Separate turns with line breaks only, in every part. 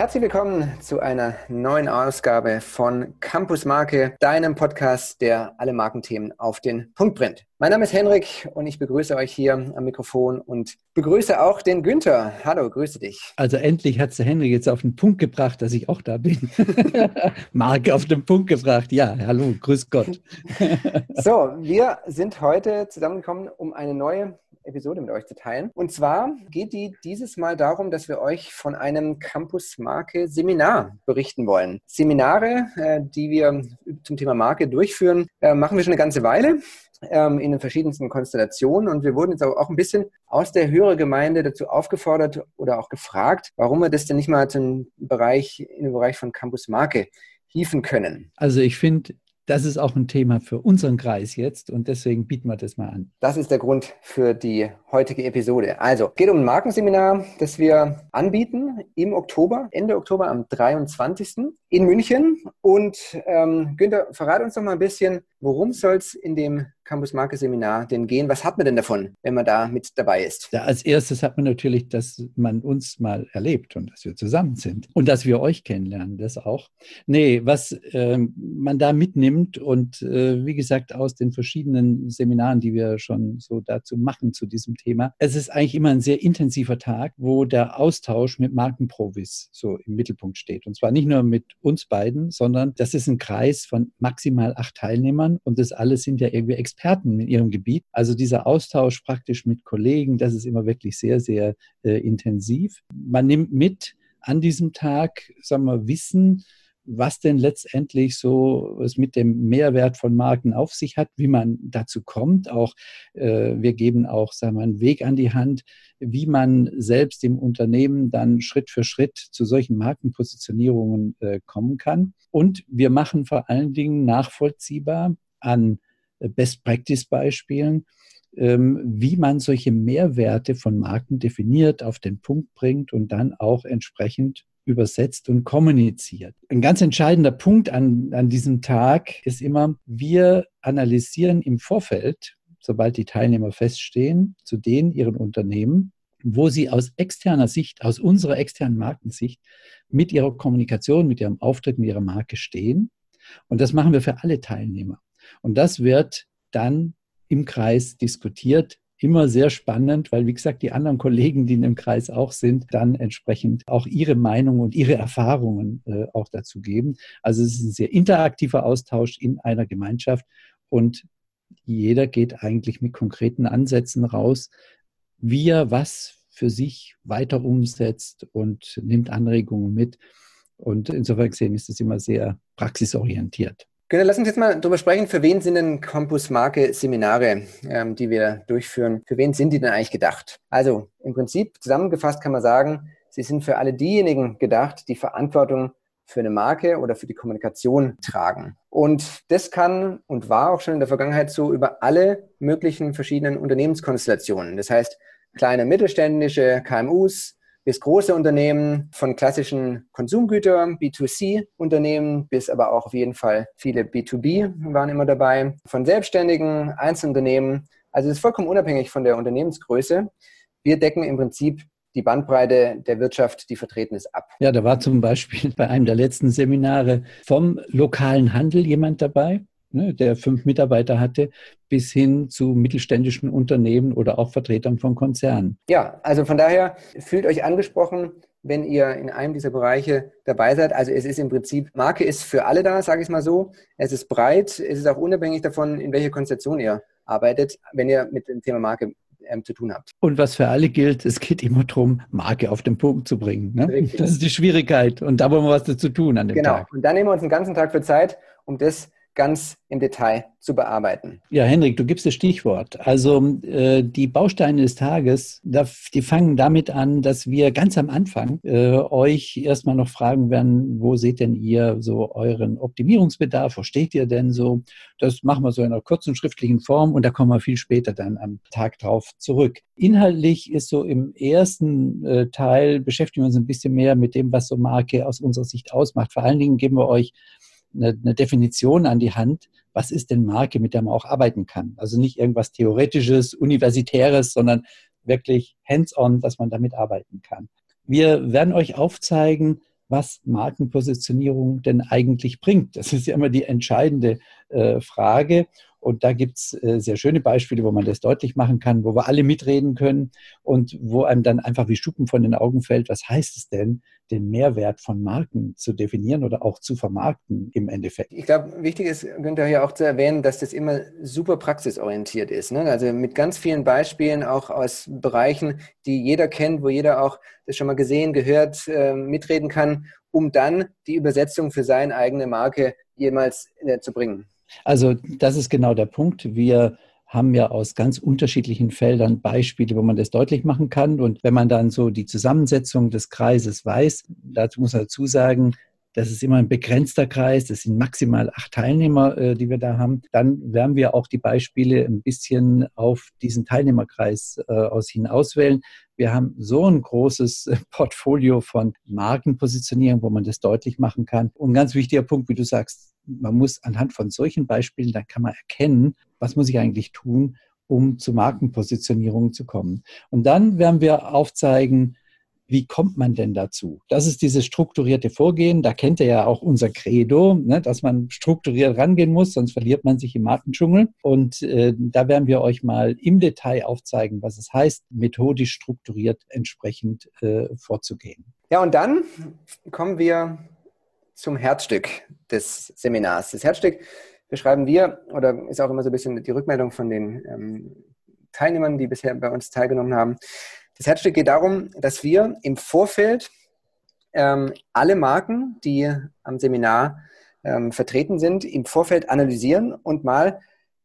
Herzlich willkommen zu einer neuen Ausgabe von Campus Marke, deinem Podcast, der alle Markenthemen auf den Punkt bringt. Mein Name ist Henrik und ich begrüße euch hier am Mikrofon und begrüße auch den Günther. Hallo, grüße dich.
Also endlich hat es der Henrik jetzt auf den Punkt gebracht, dass ich auch da bin. Marke auf den Punkt gebracht. Ja, hallo, grüß Gott.
so, wir sind heute zusammengekommen, um eine neue Episode mit euch zu teilen. Und zwar geht die dieses Mal darum, dass wir euch von einem Campus Marke Seminar berichten wollen. Seminare, äh, die wir zum Thema Marke durchführen, äh, machen wir schon eine ganze Weile ähm, in den verschiedensten Konstellationen. Und wir wurden jetzt auch ein bisschen aus der Hörergemeinde dazu aufgefordert oder auch gefragt, warum wir das denn nicht mal zum Bereich, in den Bereich von Campus Marke hieven können.
Also ich finde, das ist auch ein Thema für unseren Kreis jetzt und deswegen bieten wir das mal an.
Das ist der Grund für die heutige Episode. Also, geht um ein Markenseminar, das wir anbieten im Oktober, Ende Oktober am 23. in München. Und ähm, Günther, verrate uns doch mal ein bisschen, worum soll es in dem Campus Marke Seminar denn gehen? Was hat man denn davon, wenn man da mit dabei ist?
Ja, als erstes hat man natürlich, dass man uns mal erlebt und dass wir zusammen sind und dass wir euch kennenlernen, das auch. Nee, was äh, man da mitnimmt und äh, wie gesagt aus den verschiedenen Seminaren, die wir schon so dazu machen zu diesem Thema, es ist eigentlich immer ein sehr intensiver Tag, wo der Austausch mit Markenprovis so im Mittelpunkt steht. Und zwar nicht nur mit uns beiden, sondern das ist ein Kreis von maximal acht Teilnehmern und das alles sind ja irgendwie Experten Experten in ihrem Gebiet. Also dieser Austausch praktisch mit Kollegen, das ist immer wirklich sehr, sehr äh, intensiv. Man nimmt mit an diesem Tag, sagen wir, Wissen, was denn letztendlich so es mit dem Mehrwert von Marken auf sich hat, wie man dazu kommt. Auch äh, wir geben auch sagen wir, einen Weg an die Hand, wie man selbst im Unternehmen dann Schritt für Schritt zu solchen Markenpositionierungen äh, kommen kann. Und wir machen vor allen Dingen nachvollziehbar an Best-Practice-Beispielen, ähm, wie man solche Mehrwerte von Marken definiert, auf den Punkt bringt und dann auch entsprechend übersetzt und kommuniziert. Ein ganz entscheidender Punkt an, an diesem Tag ist immer, wir analysieren im Vorfeld, sobald die Teilnehmer feststehen, zu denen ihren Unternehmen, wo sie aus externer Sicht, aus unserer externen Markensicht mit ihrer Kommunikation, mit ihrem Auftritt, mit ihrer Marke stehen. Und das machen wir für alle Teilnehmer. Und das wird dann im Kreis diskutiert. Immer sehr spannend, weil, wie gesagt, die anderen Kollegen, die in dem Kreis auch sind, dann entsprechend auch ihre Meinung und ihre Erfahrungen äh, auch dazu geben. Also es ist ein sehr interaktiver Austausch in einer Gemeinschaft und jeder geht eigentlich mit konkreten Ansätzen raus, wie er was für sich weiter umsetzt und nimmt Anregungen mit. Und insofern gesehen ist es immer sehr praxisorientiert.
Genau, lass uns jetzt mal darüber sprechen, für wen sind denn Campus Marke Seminare, ähm, die wir durchführen, für wen sind die denn eigentlich gedacht? Also im Prinzip zusammengefasst kann man sagen, sie sind für alle diejenigen gedacht, die Verantwortung für eine Marke oder für die Kommunikation tragen. Und das kann und war auch schon in der Vergangenheit so über alle möglichen verschiedenen Unternehmenskonstellationen. Das heißt, kleine mittelständische KMUs, bis große Unternehmen, von klassischen Konsumgütern, B2C-Unternehmen, bis aber auch auf jeden Fall viele B2B waren immer dabei, von Selbstständigen, Einzelunternehmen. Also es ist vollkommen unabhängig von der Unternehmensgröße. Wir decken im Prinzip die Bandbreite der Wirtschaft, die vertreten ist, ab.
Ja, da war zum Beispiel bei einem der letzten Seminare vom lokalen Handel jemand dabei, ne, der fünf Mitarbeiter hatte, bis hin zu mittelständischen Unternehmen oder auch Vertretern von Konzernen.
Ja, also von daher fühlt euch angesprochen, wenn ihr in einem dieser Bereiche dabei seid. Also es ist im Prinzip, Marke ist für alle da, sage ich mal so. Es ist breit, es ist auch unabhängig davon, in welcher Konstellation ihr arbeitet, wenn ihr mit dem Thema Marke ähm, zu tun habt.
Und was für alle gilt, es geht immer darum, Marke auf den Punkt zu bringen. Ne? Das ist die Schwierigkeit. Und da wollen wir was dazu tun an dem
genau.
Tag.
Genau. Und da nehmen wir uns den ganzen Tag für Zeit, um das ganz im Detail zu bearbeiten.
Ja, Henrik, du gibst das Stichwort. Also äh, die Bausteine des Tages, die fangen damit an, dass wir ganz am Anfang äh, euch erstmal noch fragen werden, wo seht denn ihr so euren Optimierungsbedarf, wo steht ihr denn so? Das machen wir so in einer kurzen schriftlichen Form und da kommen wir viel später dann am Tag drauf zurück. Inhaltlich ist so im ersten äh, Teil beschäftigen wir uns ein bisschen mehr mit dem, was so Marke aus unserer Sicht ausmacht. Vor allen Dingen geben wir euch eine, eine Definition an die Hand, was ist denn Marke, mit der man auch arbeiten kann. Also nicht irgendwas Theoretisches, Universitäres, sondern wirklich hands-on, dass man damit arbeiten kann. Wir werden euch aufzeigen, was Markenpositionierung denn eigentlich bringt. Das ist ja immer die entscheidende äh, Frage. Und da gibt es äh, sehr schöne Beispiele, wo man das deutlich machen kann, wo wir alle mitreden können und wo einem dann einfach wie Schuppen von den Augen fällt, was heißt es denn, den Mehrwert von Marken zu definieren oder auch zu vermarkten im Endeffekt.
Ich glaube, wichtig ist, Günther, hier auch zu erwähnen, dass das immer super praxisorientiert ist. Ne? Also mit ganz vielen Beispielen auch aus Bereichen, die jeder kennt, wo jeder auch das schon mal gesehen, gehört, äh, mitreden kann, um dann die Übersetzung für seine eigene Marke jemals äh, zu bringen.
Also das ist genau der Punkt. Wir haben ja aus ganz unterschiedlichen Feldern Beispiele, wo man das deutlich machen kann. Und wenn man dann so die Zusammensetzung des Kreises weiß, dazu muss man dazu sagen, das ist immer ein begrenzter Kreis, das sind maximal acht Teilnehmer, äh, die wir da haben. Dann werden wir auch die Beispiele ein bisschen auf diesen Teilnehmerkreis äh, aus hin auswählen. Wir haben so ein großes äh, Portfolio von Markenpositionierung, wo man das deutlich machen kann. Und ein ganz wichtiger Punkt, wie du sagst, man muss anhand von solchen Beispielen, dann kann man erkennen, was muss ich eigentlich tun, um zu Markenpositionierung zu kommen. Und dann werden wir aufzeigen, wie kommt man denn dazu? Das ist dieses strukturierte Vorgehen. Da kennt ihr ja auch unser Credo, ne, dass man strukturiert rangehen muss, sonst verliert man sich im Markendschungel. Und äh, da werden wir euch mal im Detail aufzeigen, was es heißt, methodisch strukturiert entsprechend äh, vorzugehen.
Ja, und dann kommen wir zum Herzstück des Seminars. Das Herzstück beschreiben wir, oder ist auch immer so ein bisschen die Rückmeldung von den ähm, Teilnehmern, die bisher bei uns teilgenommen haben. Das Herzstück geht darum, dass wir im Vorfeld ähm, alle Marken, die am Seminar ähm, vertreten sind, im Vorfeld analysieren und mal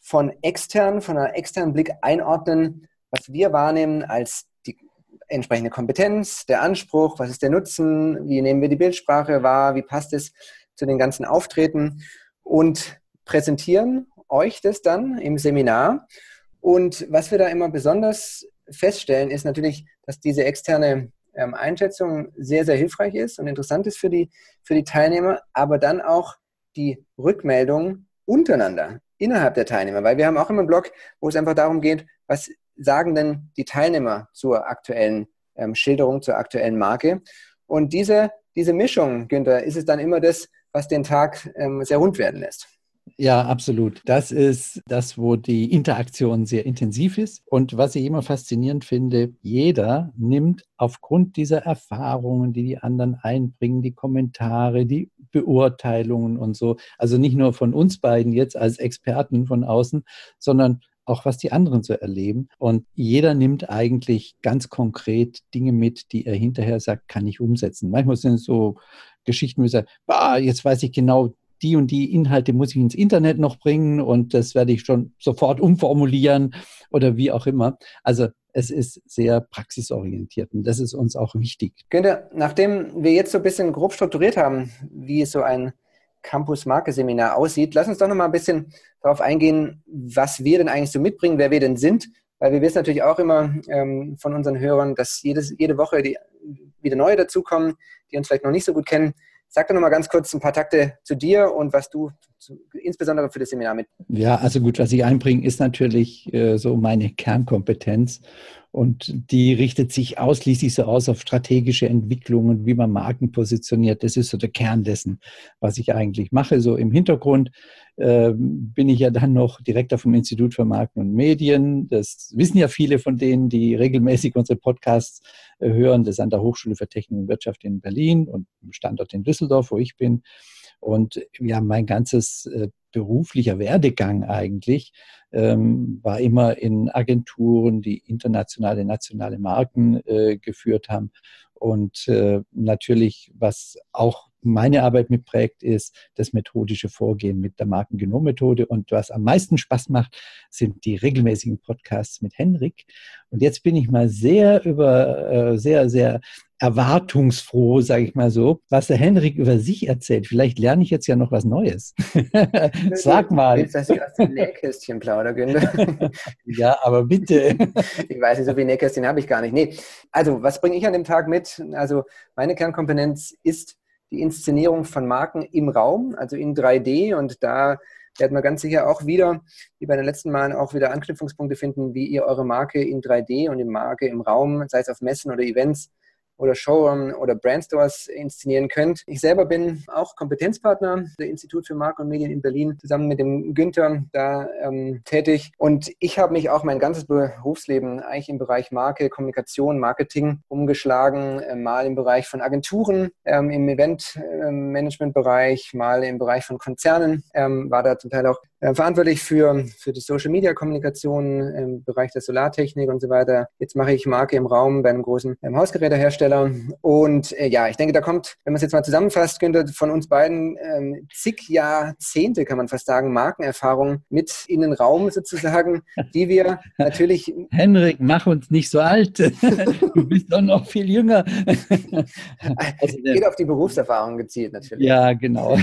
von extern, von einer externen Blick einordnen, was wir wahrnehmen als entsprechende Kompetenz, der Anspruch, was ist der Nutzen, wie nehmen wir die Bildsprache wahr, wie passt es zu den ganzen Auftreten und präsentieren euch das dann im Seminar. Und was wir da immer besonders feststellen, ist natürlich, dass diese externe ähm, Einschätzung sehr, sehr hilfreich ist und interessant ist für die, für die Teilnehmer, aber dann auch die Rückmeldung untereinander, innerhalb der Teilnehmer, weil wir haben auch immer einen Blog, wo es einfach darum geht, was sagen denn die Teilnehmer zur aktuellen ähm, Schilderung, zur aktuellen Marke. Und diese, diese Mischung, Günther, ist es dann immer das, was den Tag ähm, sehr rund werden lässt.
Ja, absolut. Das ist das, wo die Interaktion sehr intensiv ist. Und was ich immer faszinierend finde, jeder nimmt aufgrund dieser Erfahrungen, die die anderen einbringen, die Kommentare, die Beurteilungen und so, also nicht nur von uns beiden jetzt als Experten von außen, sondern auch was die anderen so erleben. Und jeder nimmt eigentlich ganz konkret Dinge mit, die er hinterher sagt, kann ich umsetzen. Manchmal sind es so Geschichten, wo ich sage, jetzt weiß ich genau, die und die Inhalte muss ich ins Internet noch bringen und das werde ich schon sofort umformulieren oder wie auch immer. Also es ist sehr praxisorientiert und das ist uns auch wichtig.
Günther, nachdem wir jetzt so ein bisschen grob strukturiert haben, wie so ein Campus-Marke-Seminar aussieht, lass uns doch noch mal ein bisschen darauf eingehen, was wir denn eigentlich so mitbringen, wer wir denn sind. Weil wir wissen natürlich auch immer ähm, von unseren Hörern, dass jedes, jede Woche die, wieder neue dazukommen, die uns vielleicht noch nicht so gut kennen. Sag doch noch mal ganz kurz ein paar Takte zu dir und was du zu, insbesondere für das Seminar mit.
Ja, also gut, was ich einbringe, ist natürlich äh, so meine Kernkompetenz. Und die richtet sich ausschließlich so aus auf strategische Entwicklungen, wie man Marken positioniert. Das ist so der Kern dessen, was ich eigentlich mache. So im Hintergrund äh, bin ich ja dann noch Direktor vom Institut für Marken und Medien. Das wissen ja viele von denen, die regelmäßig unsere Podcasts äh, hören. Das ist an der Hochschule für Technik und Wirtschaft in Berlin und im Standort in Düsseldorf, wo ich bin. Und ja, mein ganzes äh, beruflicher Werdegang eigentlich ähm, war immer in Agenturen, die internationale, nationale Marken äh, geführt haben. Und äh, natürlich, was auch meine Arbeit mitprägt, ist das methodische Vorgehen mit der Markengenommethode. Und was am meisten Spaß macht, sind die regelmäßigen Podcasts mit Henrik. Und jetzt bin ich mal sehr über, äh, sehr, sehr erwartungsfroh, sage ich mal so, was der Henrik über sich erzählt. Vielleicht lerne ich jetzt ja noch was Neues. Sag mal.
Willst, dass ich aus dem Nähkästchen plaudere, Günther?
ja, aber bitte.
ich weiß nicht, so viel Nähkästchen habe ich gar nicht. Nee. Also, was bringe ich an dem Tag mit? Also, meine Kernkompetenz ist die Inszenierung von Marken im Raum, also in 3D. Und da werden wir ganz sicher auch wieder, wie bei den letzten Malen, auch wieder Anknüpfungspunkte finden, wie ihr eure Marke in 3D und die Marke im Raum, sei es auf Messen oder Events, oder Showroom oder Brandstores inszenieren könnt. Ich selber bin auch Kompetenzpartner der Institut für Marken und Medien in Berlin, zusammen mit dem Günther da ähm, tätig. Und ich habe mich auch mein ganzes Berufsleben eigentlich im Bereich Marke, Kommunikation, Marketing umgeschlagen, äh, mal im Bereich von Agenturen, ähm, im Eventmanagement-Bereich, mal im Bereich von Konzernen, ähm, war da zum Teil auch äh, verantwortlich für, für die Social Media Kommunikation im Bereich der Solartechnik und so weiter. Jetzt mache ich Marke im Raum bei einem großen ähm, Hausgerätehersteller. Und äh, ja, ich denke, da kommt, wenn man es jetzt mal zusammenfasst, könnte von uns beiden ähm, zig Jahrzehnte, kann man fast sagen, Markenerfahrung mit in den Raum sozusagen, die wir natürlich.
Henrik, mach uns nicht so alt. du bist doch noch viel jünger.
also, Geht auf die Berufserfahrung gezielt natürlich.
Ja, genau.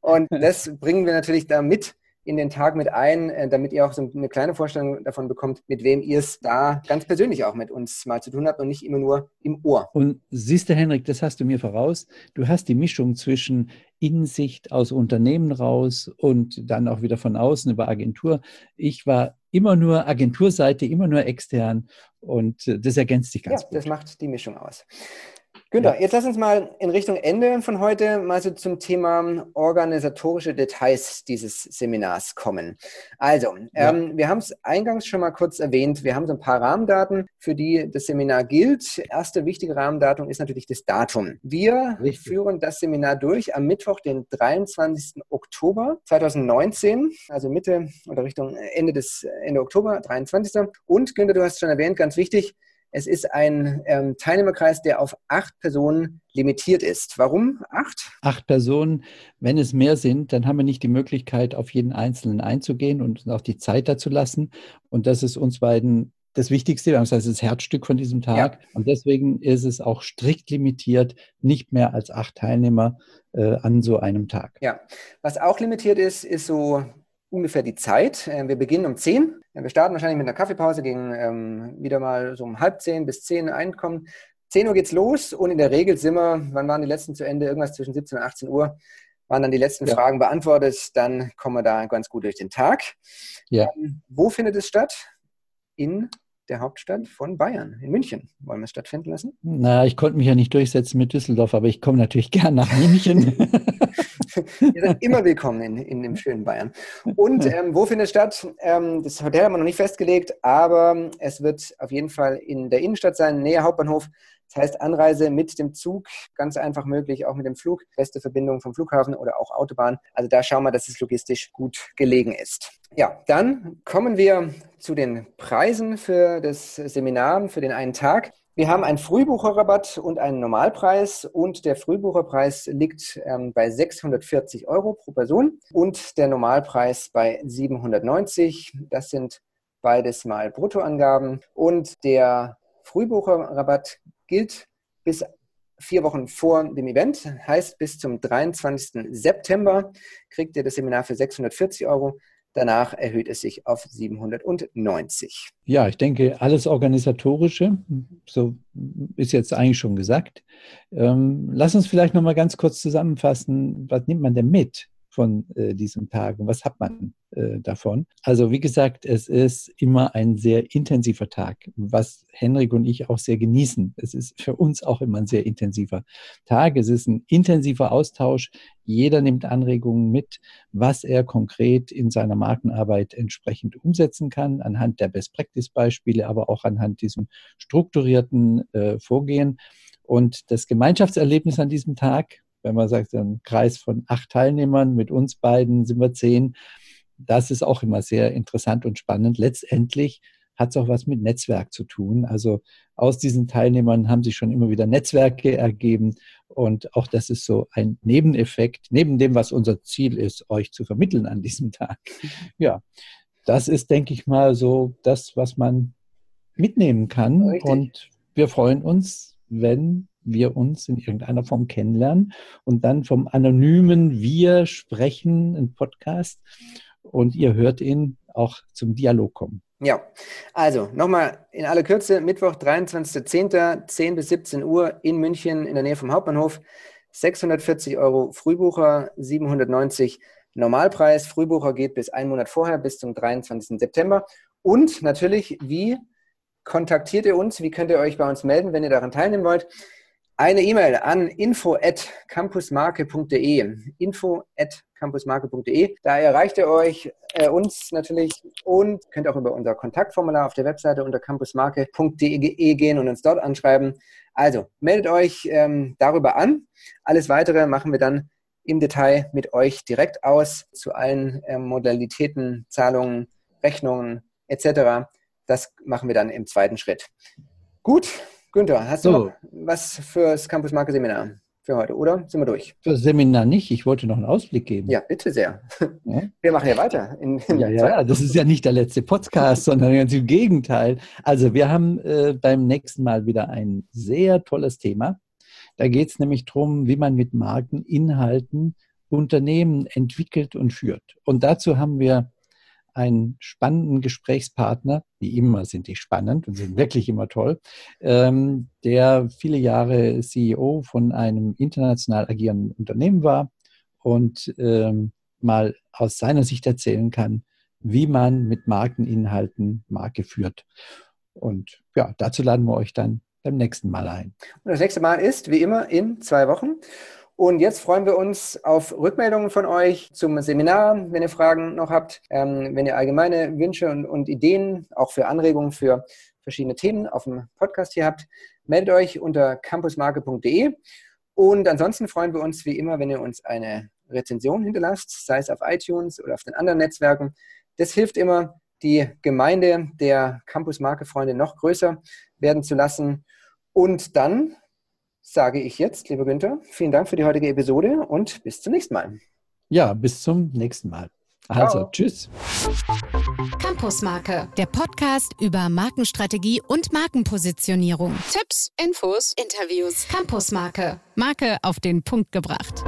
und das bringen wir natürlich da mit in den Tag mit ein, äh, damit ihr auch so eine kleine Vorstellung davon bekommt, mit wem ihr es da ganz persönlich auch mit uns mal zu tun habt und nicht immer nur im Ohr.
Und siehst du, Henrik, das hast du mir voraus. Du hast die Mischung zwischen Insicht aus Unternehmen raus und dann auch wieder von außen über Agentur. Ich war immer nur Agenturseite, immer nur extern und äh, das ergänzt sich ganz
ja, gut. Das macht die Mischung aus. Günther, ja. jetzt lass uns mal in Richtung Ende von heute mal so zum Thema organisatorische Details dieses Seminars kommen. Also, ja. ähm, wir haben es eingangs schon mal kurz erwähnt. Wir haben so ein paar Rahmendaten, für die das Seminar gilt. Erste wichtige Rahmendatum ist natürlich das Datum. Wir Richtig. führen das Seminar durch am Mittwoch, den 23. Oktober 2019, also Mitte oder Richtung Ende des Ende Oktober, 23. Und Günther, du hast schon erwähnt, ganz wichtig, es ist ein ähm, Teilnehmerkreis, der auf acht Personen limitiert ist. Warum acht?
Acht Personen. Wenn es mehr sind, dann haben wir nicht die Möglichkeit, auf jeden Einzelnen einzugehen und auch die Zeit dazu lassen. Und das ist uns beiden das Wichtigste, das heißt das Herzstück von diesem Tag. Ja. Und deswegen ist es auch strikt limitiert, nicht mehr als acht Teilnehmer äh, an so einem Tag.
Ja, was auch limitiert ist, ist so ungefähr die Zeit. Äh, wir beginnen um 10. Wir starten wahrscheinlich mit einer Kaffeepause gegen ähm, wieder mal so um halb zehn bis zehn einkommen. 10 Uhr geht's los und in der Regel sind wir, wann waren die letzten zu Ende? Irgendwas zwischen 17 und 18 Uhr waren dann die letzten ja. Fragen beantwortet. Dann kommen wir da ganz gut durch den Tag. Ja. Ähm, wo findet es statt? In der Hauptstadt von Bayern, in München. Wollen wir es stattfinden lassen?
Na, ich konnte mich ja nicht durchsetzen mit Düsseldorf, aber ich komme natürlich gern nach München.
Ihr seid immer willkommen in, in dem schönen Bayern. Und ähm, wo findet statt? Ähm, das Hotel haben wir noch nicht festgelegt, aber es wird auf jeden Fall in der Innenstadt sein, näher Hauptbahnhof. Das heißt, Anreise mit dem Zug ganz einfach möglich, auch mit dem Flug, beste Verbindung vom Flughafen oder auch Autobahn. Also da schauen wir, dass es logistisch gut gelegen ist. Ja, dann kommen wir zu den Preisen für das Seminar, für den einen Tag. Wir haben einen Frühbucherrabatt und einen Normalpreis und der Frühbucherpreis liegt ähm, bei 640 Euro pro Person und der Normalpreis bei 790. Das sind beides mal Bruttoangaben und der Frühbucherrabatt gilt bis vier Wochen vor dem Event, heißt bis zum 23. September kriegt ihr das Seminar für 640 Euro. Danach erhöht es sich auf 790.
Ja, ich denke, alles Organisatorische, so ist jetzt eigentlich schon gesagt. Ähm, lass uns vielleicht noch mal ganz kurz zusammenfassen, was nimmt man denn mit von äh, diesem Tag und was hat man äh, davon? Also wie gesagt, es ist immer ein sehr intensiver Tag, was Henrik und ich auch sehr genießen. Es ist für uns auch immer ein sehr intensiver Tag. Es ist ein intensiver Austausch. Jeder nimmt Anregungen mit, was er konkret in seiner Markenarbeit entsprechend umsetzen kann, anhand der Best-Practice-Beispiele, aber auch anhand diesem strukturierten äh, Vorgehen. Und das Gemeinschaftserlebnis an diesem Tag, wenn man sagt, ein Kreis von acht Teilnehmern, mit uns beiden sind wir zehn. Das ist auch immer sehr interessant und spannend. Letztendlich hat es auch was mit Netzwerk zu tun. Also aus diesen Teilnehmern haben sich schon immer wieder Netzwerke ergeben. Und auch das ist so ein Nebeneffekt, neben dem, was unser Ziel ist, euch zu vermitteln an diesem Tag. Ja, das ist, denke ich mal, so das, was man mitnehmen kann. Richtig. Und wir freuen uns, wenn wir uns in irgendeiner Form kennenlernen und dann vom anonymen Wir sprechen, ein Podcast und ihr hört ihn auch zum Dialog kommen.
Ja, also nochmal in aller Kürze, Mittwoch, 23.10., 10 bis 17 Uhr in München in der Nähe vom Hauptbahnhof. 640 Euro Frühbucher, 790 Normalpreis. Frühbucher geht bis einen Monat vorher, bis zum 23. September. Und natürlich, wie kontaktiert ihr uns? Wie könnt ihr euch bei uns melden, wenn ihr daran teilnehmen wollt? Eine E-Mail an info@campusmarke.de. info@campusmarke.de. Da erreicht ihr euch äh, uns natürlich und könnt auch über unser Kontaktformular auf der Webseite unter campusmarke.de gehen und uns dort anschreiben. Also meldet euch ähm, darüber an. Alles weitere machen wir dann im Detail mit euch direkt aus zu allen ähm, Modalitäten, Zahlungen, Rechnungen etc. Das machen wir dann im zweiten Schritt. Gut, Günther, hast so. du noch was fürs Campus Marke Seminar für heute, oder? Sind wir durch?
Für das Seminar nicht. Ich wollte noch einen Ausblick geben.
Ja, bitte sehr. Ja? Wir machen ja weiter.
In, in ja, ja, das ist ja nicht der letzte Podcast, sondern ganz im Gegenteil. Also wir haben äh, beim nächsten Mal wieder ein sehr tolles Thema. Da geht es nämlich darum, wie man mit Markeninhalten Unternehmen entwickelt und führt. Und dazu haben wir einen spannenden Gesprächspartner, wie immer sind die spannend und sind wirklich immer toll, ähm, der viele Jahre CEO von einem international agierenden Unternehmen war und ähm, mal aus seiner Sicht erzählen kann, wie man mit Markeninhalten Marke führt. Und ja, dazu laden wir euch dann beim nächsten Mal ein.
Und das nächste Mal ist, wie immer, in zwei Wochen. Und jetzt freuen wir uns auf Rückmeldungen von euch zum Seminar, wenn ihr Fragen noch habt, ähm, wenn ihr allgemeine Wünsche und, und, Ideen, auch für Anregungen für verschiedene Themen auf dem Podcast hier habt, meldet euch unter campusmarke.de. Und ansonsten freuen wir uns wie immer, wenn ihr uns eine Rezension hinterlasst, sei es auf iTunes oder auf den anderen Netzwerken. Das hilft immer, die Gemeinde der Campus Marke Freunde noch größer werden zu lassen. Und dann sage ich jetzt, lieber Günther, vielen Dank für die heutige Episode und bis zum nächsten Mal.
Ja, bis zum nächsten Mal. Also, Ciao. tschüss.
Campusmarke, der Podcast über Markenstrategie und Markenpositionierung. Tipps, Infos, Interviews. Campusmarke, Marke auf den Punkt gebracht.